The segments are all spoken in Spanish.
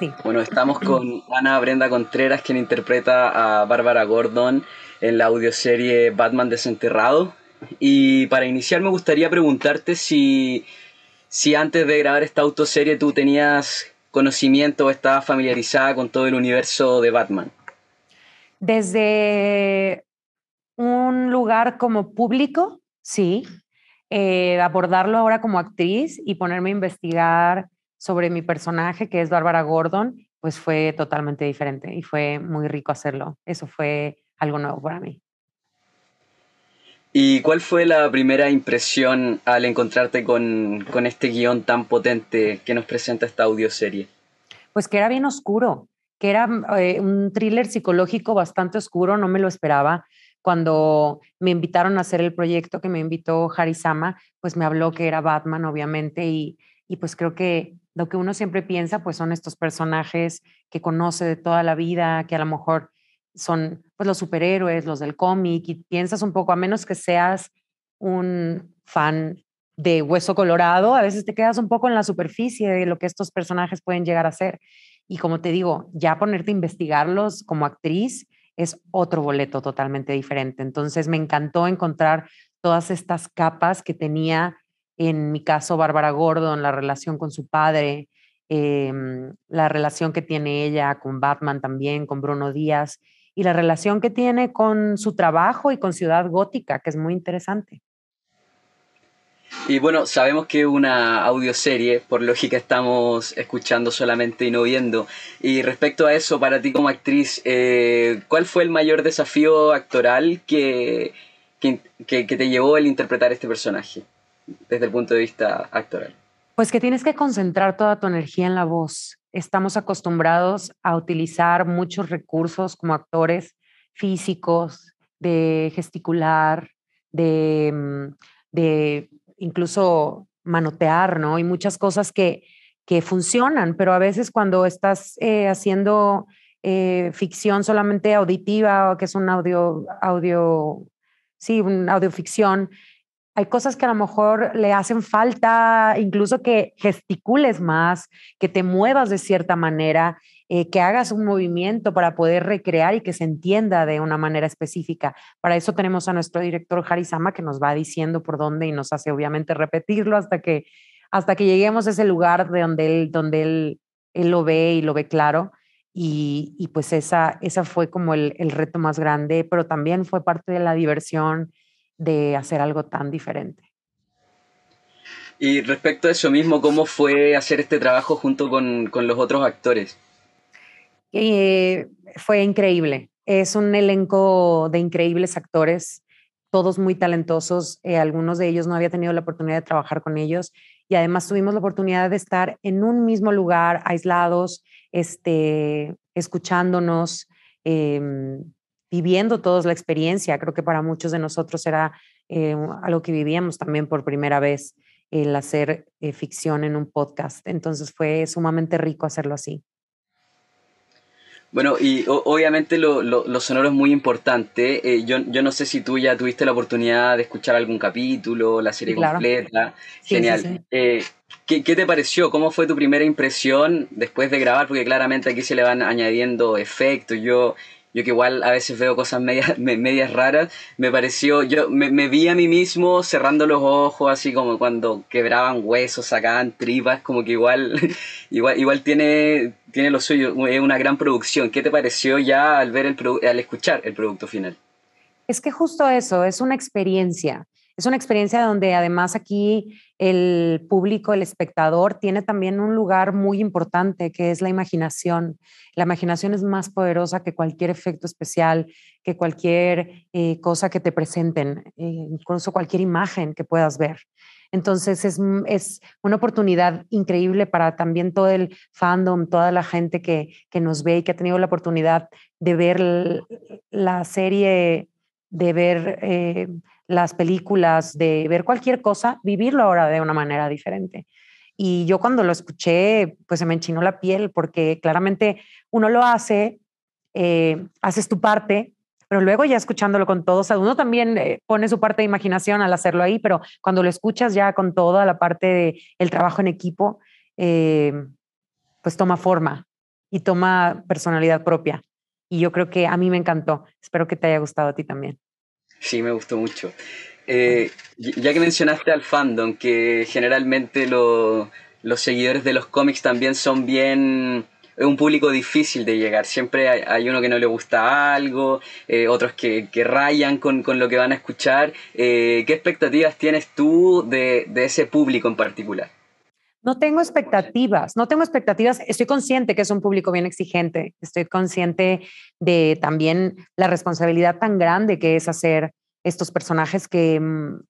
Sí. Bueno, estamos con Ana Brenda Contreras, quien interpreta a Bárbara Gordon en la audioserie Batman Desenterrado. Y para iniciar me gustaría preguntarte si, si antes de grabar esta autoserie tú tenías conocimiento o estabas familiarizada con todo el universo de Batman. Desde un lugar como público, sí. Eh, abordarlo ahora como actriz y ponerme a investigar sobre mi personaje, que es Bárbara Gordon, pues fue totalmente diferente y fue muy rico hacerlo. Eso fue algo nuevo para mí. ¿Y cuál fue la primera impresión al encontrarte con, con este guion tan potente que nos presenta esta audioserie? Pues que era bien oscuro, que era eh, un thriller psicológico bastante oscuro, no me lo esperaba. Cuando me invitaron a hacer el proyecto que me invitó Harisama, pues me habló que era Batman, obviamente, y, y pues creo que lo que uno siempre piensa, pues son estos personajes que conoce de toda la vida, que a lo mejor son pues los superhéroes, los del cómic, y piensas un poco, a menos que seas un fan de Hueso Colorado, a veces te quedas un poco en la superficie de lo que estos personajes pueden llegar a ser. Y como te digo, ya ponerte a investigarlos como actriz es otro boleto totalmente diferente. Entonces me encantó encontrar todas estas capas que tenía, en mi caso, Bárbara Gordon, la relación con su padre, em, la relación que tiene ella con Batman también, con Bruno Díaz, y la relación que tiene con su trabajo y con Ciudad Gótica, que es muy interesante. Y bueno, sabemos que una audioserie, por lógica estamos escuchando solamente y no viendo. Y respecto a eso, para ti como actriz, eh, ¿cuál fue el mayor desafío actoral que, que, que, te llevó el interpretar este personaje desde el punto de vista actoral? Pues que tienes que concentrar toda tu energía en la voz. Estamos acostumbrados a utilizar muchos recursos como actores físicos, de gesticular, de, mm, de incluso manotear, ¿no? Y muchas cosas que, que funcionan, pero a veces cuando estás eh, haciendo eh, ficción solamente auditiva, o que es un audio, audio, sí, un audioficción, hay cosas que a lo mejor le hacen falta, incluso que gesticules más, que te muevas de cierta manera eh, que hagas un movimiento para poder recrear y que se entienda de una manera específica. Para eso tenemos a nuestro director Harisama que nos va diciendo por dónde y nos hace obviamente repetirlo hasta que, hasta que lleguemos a ese lugar de donde él, donde él, él lo ve y lo ve claro. Y, y pues esa, esa fue como el, el reto más grande, pero también fue parte de la diversión de hacer algo tan diferente. Y respecto a eso mismo, ¿cómo fue hacer este trabajo junto con, con los otros actores? Eh, fue increíble. Es un elenco de increíbles actores, todos muy talentosos. Eh, algunos de ellos no había tenido la oportunidad de trabajar con ellos y además tuvimos la oportunidad de estar en un mismo lugar, aislados, este, escuchándonos, em, viviendo todos la experiencia. Creo que para muchos de nosotros era eh, algo que vivíamos también por primera vez, el hacer ficción en un podcast. Entonces fue sumamente rico hacerlo así. Bueno, y obviamente lo, lo, sonoro es muy importante. Eh, yo, yo, no sé si tú ya tuviste la oportunidad de escuchar algún capítulo, la serie completa. Genial. Eh, ¿qué, ¿qué, te pareció? ¿Cómo fue tu primera impresión después de grabar? Porque claramente aquí se le van añadiendo efectos. Yo yo que igual a veces veo cosas medias, medias raras, me pareció, yo me, me, vi a mí mismo cerrando los ojos, así como cuando quebraban huesos, sacaban tripas, como que igual, igual, igual tiene, tiene lo suyo, es una gran producción. ¿Qué te pareció ya al ver el al escuchar el producto final? Es que justo eso, es una experiencia. Es una experiencia donde además aquí el público, el espectador, tiene también un lugar muy importante que es la imaginación. La imaginación es más poderosa que cualquier efecto especial, que cualquier eh, cosa que te presenten, eh, incluso cualquier imagen que puedas ver. Entonces es, es, una oportunidad increíble para también todo el fandom, toda la gente que, que nos ve y que ha tenido la oportunidad de ver la serie, de ver eh, las películas, de ver cualquier cosa, vivirlo ahora de una manera diferente. Y yo cuando lo escuché, pues se me enchinó la piel porque claramente uno lo hace, eh, haces tu parte, pero luego ya escuchándolo con todos, uno también eh, pone su parte de imaginación al hacerlo ahí, pero cuando lo escuchas ya con toda la parte del trabajo en equipo, eh, pues toma forma. y toma personalidad propia. Y yo creo que a mí me encantó. Espero que te haya gustado a ti también. Sí, me gustó mucho. Eh, ya que mencionaste al fandom, que generalmente los seguidores de los cómics también son bien es un público difícil de llegar. Siempre hay, uno que no le gusta algo, eh, otros que, rayan con, lo que van a escuchar. Eh, ¿Qué expectativas tienes tú de, ese público en particular? No tengo expectativas, no tengo expectativas. Estoy consciente que es un público bien exigente. Estoy consciente de también la responsabilidad tan grande que es hacer estos personajes que,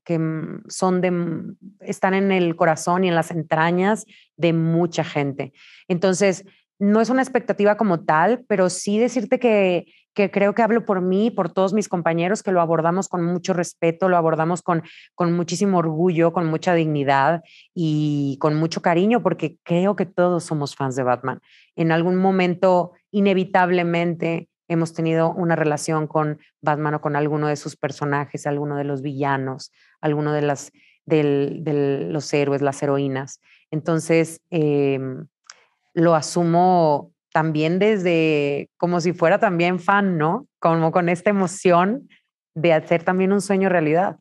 que son de, están en el corazón y en las entrañas de mucha gente. Entonces, no es una expectativa como tal, pero sí decirte que, creo que hablo por mí, por todos mis compañeros, que lo abordamos con mucho respeto, lo abordamos con, con muchísimo orgullo, con mucha dignidad y con mucho cariño, porque creo que todos somos fans de Batman. En algún momento, inevitablemente, hemos tenido una relación con Batman o con alguno de sus personajes, alguno de los villanos, alguno de, las, de los héroes, las heroínas. Entonces, em, lo asumo también desde como si fuera también fan, ¿no? Como con esta emoción de hacer también un sueño realidad.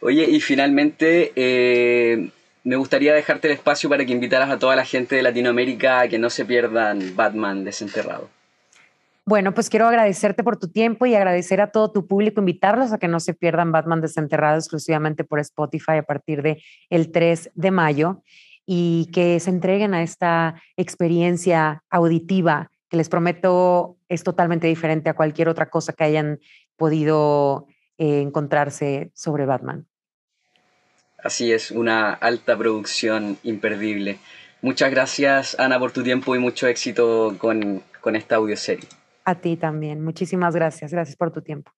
Oye, y finalmente eh, me gustaría dejarte el espacio para que invitaras a toda la gente de Latinoamérica a que no se pierdan Batman desenterrado. Bueno, pues quiero agradecerte por tu tiempo y agradecer a todo tu público, invitarlos a que no se pierdan Batman desenterrado exclusivamente por Spotify a partir de el 3 de mayo y que se entreguen a esta experiencia auditiva que les prometo es totalmente diferente a cualquier otra cosa que hayan podido eh, encontrarse sobre Batman. Así es, una alta producción imperdible. Muchas gracias, Ana, por tu tiempo y mucho éxito con, con esta audioserie. A ti también. Muchísimas gracias. Gracias por tu tiempo.